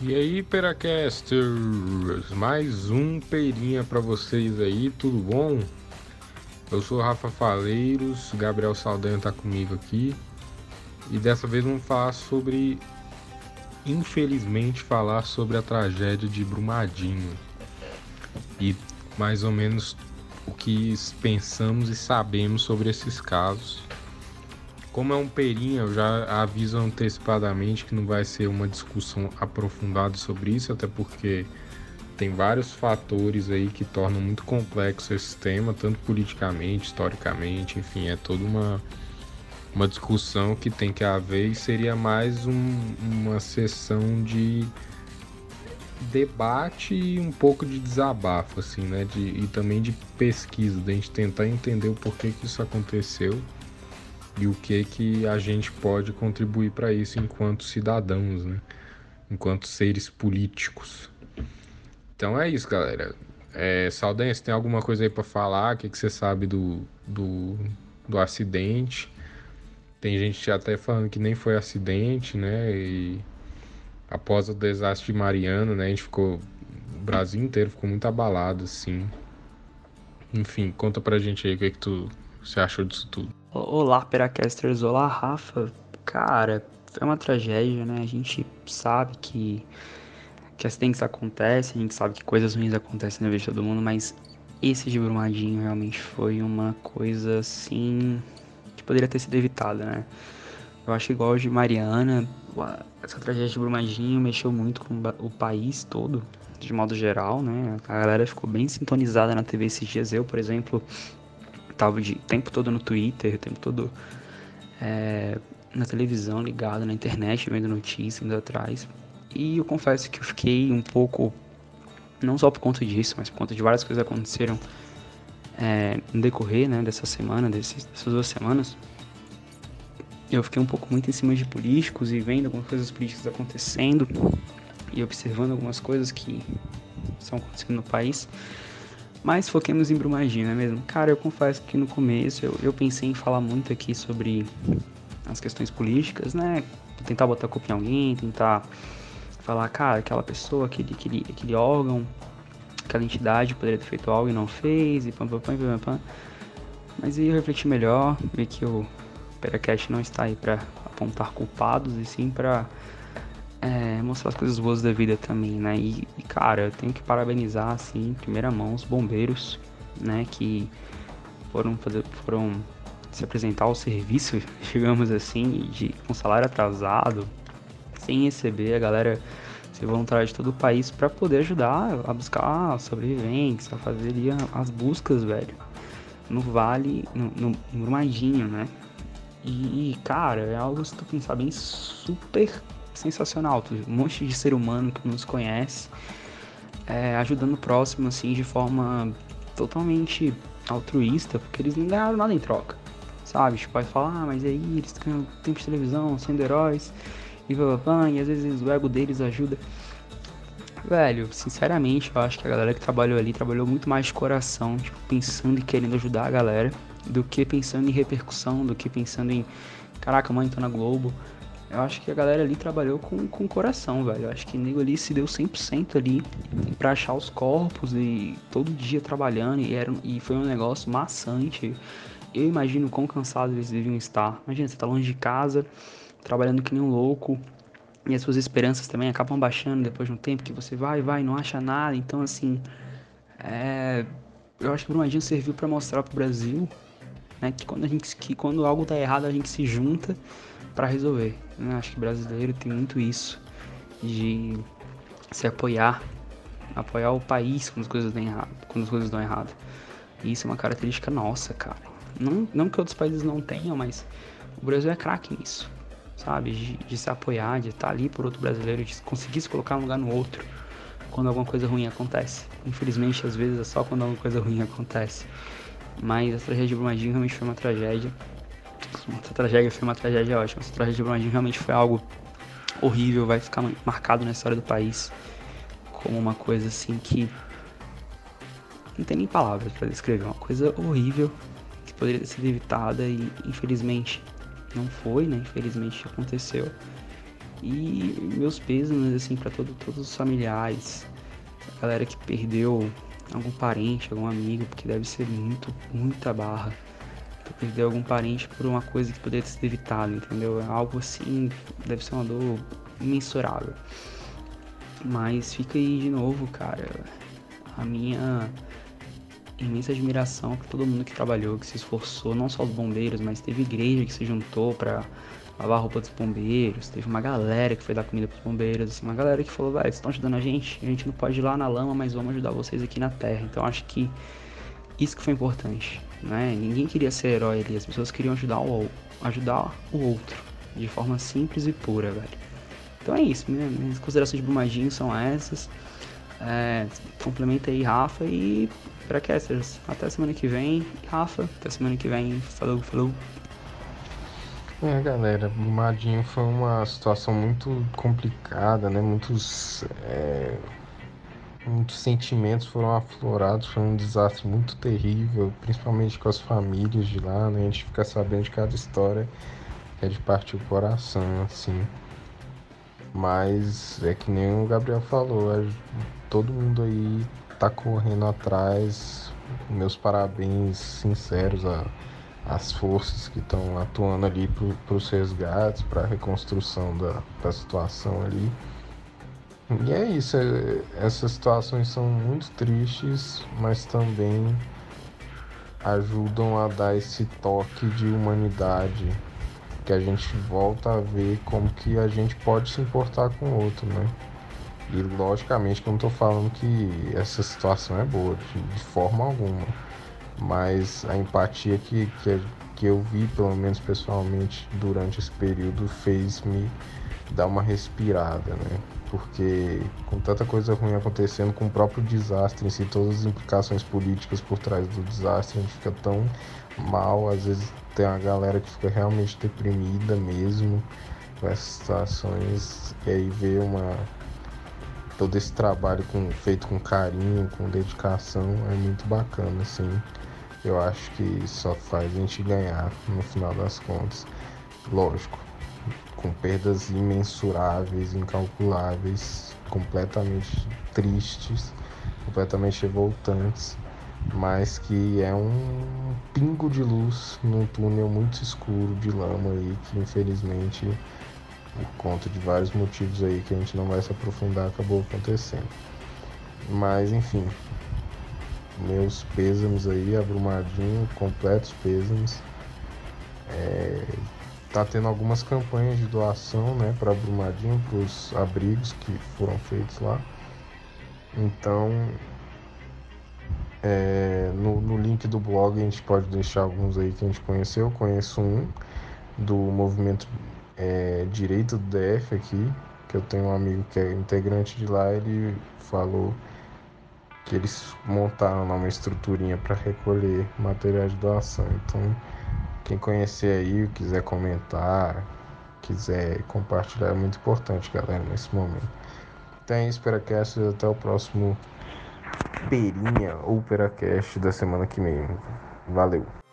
E aí, Peracasters, mais um peirinha para vocês aí, tudo bom? Eu sou Rafa Faleiros, Gabriel Saldanha tá comigo aqui. E dessa vez vamos falar sobre infelizmente falar sobre a tragédia de Brumadinho. E mais ou menos o que pensamos e sabemos sobre esses casos. Como é um perinha, eu já aviso antecipadamente que não vai ser uma discussão aprofundada sobre isso, até porque tem vários fatores aí que tornam muito complexo esse tema, tanto politicamente, historicamente, enfim, é toda uma, uma discussão que tem que haver e seria mais um, uma sessão de debate e um pouco de desabafo, assim, né? De, e também de pesquisa, da gente tentar entender o porquê que isso aconteceu e o que que a gente pode contribuir para isso enquanto cidadãos, né? Enquanto seres políticos. Então é isso, galera. É, Saldanha, você tem alguma coisa aí para falar? O que, que você sabe do, do, do acidente? Tem gente até falando que nem foi acidente, né? E após o desastre de Mariana, né? A gente ficou. O Brasil inteiro ficou muito abalado, assim. Enfim, conta pra gente aí o que, que tu você achou disso tudo. Olá, Peracasters. Olá, Rafa. Cara, é uma tragédia, né? A gente sabe que, que acidentes acontecem, a gente sabe que coisas ruins acontecem na vida de todo mundo, mas esse de Brumadinho realmente foi uma coisa assim que poderia ter sido evitada, né? Eu acho igual de Mariana, essa tragédia de Brumadinho mexeu muito com o país todo, de modo geral, né? A galera ficou bem sintonizada na TV esses dias. Eu, por exemplo, tava de tempo todo no Twitter, o tempo todo é, na televisão, ligado na internet, vendo notícias, indo atrás. E eu confesso que eu fiquei um pouco, não só por conta disso, mas por conta de várias coisas que aconteceram é, no decorrer né, dessa semana, desses, dessas duas semanas eu fiquei um pouco muito em cima de políticos e vendo algumas coisas políticas acontecendo e observando algumas coisas que estão acontecendo no país. Mas foquemos em Brumadinho, não é mesmo? Cara, eu confesso que no começo eu, eu pensei em falar muito aqui sobre as questões políticas, né? Tentar botar culpa em alguém, tentar falar, cara, aquela pessoa, aquele, aquele, aquele órgão, aquela entidade poderia ter feito algo e não fez, e pam pam pam pam pam. Mas aí eu refleti melhor, vi que o Peracast não está aí para apontar culpados, e sim para é, mostrar as coisas boas da vida também, né? E, e, cara, eu tenho que parabenizar, assim, em primeira mão, os bombeiros, né? Que foram fazer, foram se apresentar ao serviço, digamos assim, de, com salário atrasado, sem receber a galera se voluntária de todo o país para poder ajudar a buscar sobreviventes, a fazer as buscas, velho, no vale, no, no, no Brumadinho, né? E, cara, é algo, se tu pensar bem, super sensacional. Um monte de ser humano que nos conhece, é, ajudando o próximo, assim, de forma totalmente altruísta, porque eles não ganharam nada em troca, sabe? Tipo, pode falar, ah, mas aí eles ganham tempo de televisão, sendo heróis, e blá, blá, blá, e às vezes o ego deles ajuda. Velho, sinceramente, eu acho que a galera que trabalhou ali trabalhou muito mais de coração, tipo, pensando e querendo ajudar a galera, do que pensando em repercussão, do que pensando em, caraca, mãe, tô na Globo, eu acho que a galera ali trabalhou com, com coração, velho. Eu acho que o nego ali se deu 100% ali pra achar os corpos e todo dia trabalhando e, era, e foi um negócio maçante. Eu imagino quão cansados eles deviam estar. Imagina, você tá longe de casa, trabalhando que nem um louco e as suas esperanças também acabam baixando depois de um tempo que você vai, vai, não acha nada. Então, assim, é... eu acho que o Brumadinho serviu para mostrar pro Brasil né, que quando a gente que quando algo tá errado a gente se junta para resolver. Né? Acho que brasileiro tem muito isso de se apoiar, apoiar o país quando as coisas dão errado, quando as coisas dão errado. E isso é uma característica nossa, cara. Não, não que outros países não tenham, mas o Brasil é craque nisso, sabe? De, de, se apoiar, de estar ali por outro brasileiro, de conseguir se colocar um lugar no outro quando alguma coisa ruim acontece. Infelizmente, às vezes é só quando alguma coisa ruim acontece. Mas a tragédia de Brumadinho realmente foi uma tragédia essa tragédia foi uma tragédia ótima. Essa tragédia de Brumadinho realmente foi algo horrível, vai ficar marcado na história do país como uma coisa assim que não tem nem palavras para descrever, uma coisa horrível que poderia ter sido evitada e infelizmente não foi, né? Infelizmente aconteceu. E meus pesos, assim, para todo, todos os familiares, a galera que perdeu algum parente, algum amigo, porque deve ser muito, muita barra. Perder algum parente por uma coisa que poderia ter sido evitada, entendeu? É algo assim, deve ser uma dor imensurável. Mas fica aí de novo, cara, a minha imensa admiração por todo mundo que trabalhou, que se esforçou, não só os bombeiros, mas teve igreja que se juntou para lavar a roupa dos bombeiros, teve uma galera que foi dar comida pros bombeiros, assim, uma galera que falou, vai, vocês estão ajudando a gente, a gente não pode ir lá na lama, mas vamos ajudar vocês aqui na terra. Então acho que isso que foi importante, né? Ninguém queria ser herói ali, as pessoas queriam ajudar o, ajudar o outro, de forma simples e pura, velho. Então é isso, minhas considerações de Brumadinho são essas. É, complementa aí, Rafa, e para Casters. Até semana que vem, Rafa. Até semana que vem. Falou, falou. É, galera, Brumadinho foi uma situação muito complicada, né? Muitos, é, muitos sentimentos foram aflorados, foi um desastre muito terrível, principalmente com as famílias de lá, né? A gente fica sabendo de cada história é de partir o coração, assim. Mas é que nem o Gabriel falou, é, todo mundo aí tá correndo atrás. Meus parabéns sinceros a as forças que estão atuando ali para os resgates, para a reconstrução da, da situação ali. E é isso, é, essas situações são muito tristes, mas também ajudam a dar esse toque de humanidade que a gente volta a ver como que a gente pode se importar com o outro, né? E logicamente que eu não estou falando que essa situação é boa, de, de forma alguma mas a empatia que, que, que eu vi, pelo menos pessoalmente, durante esse período, fez-me dar uma respirada, né? Porque com tanta coisa ruim acontecendo, com o próprio desastre em si, todas as implicações políticas por trás do desastre, a gente fica tão mal, às vezes tem uma galera que fica realmente deprimida mesmo com essas situações, e aí vê uma todo esse trabalho com, feito com carinho, com dedicação, é muito bacana, assim eu acho que só faz a gente ganhar no final das contas. Lógico, com perdas imensuráveis, incalculáveis, completamente tristes, completamente revoltantes, mas que é um pingo de luz num túnel muito escuro de lama aí que infelizmente por conta de vários motivos aí que a gente não vai se aprofundar acabou acontecendo. Mas enfim, meus pêsames aí, abrumadinho, completos pêsames. É, tá tendo algumas campanhas de doação, né, para Brumadinho, para os abrigos que foram feitos lá. Então, é, no, no, link do blog a gente pode deixar alguns aí que a gente conheceu. Eu conheço um do movimento é, direito do DF aqui, que eu tenho um amigo que é integrante de lá, ele falou que eles montaram uma estruturinha para recolher materiais de doação. Então, quem conhecer aí, quiser comentar, quiser compartilhar, é muito importante, galera, nesse momento. Então é isso, Peracast, até o próximo Perinha ou Peracast da semana que vem. Valeu!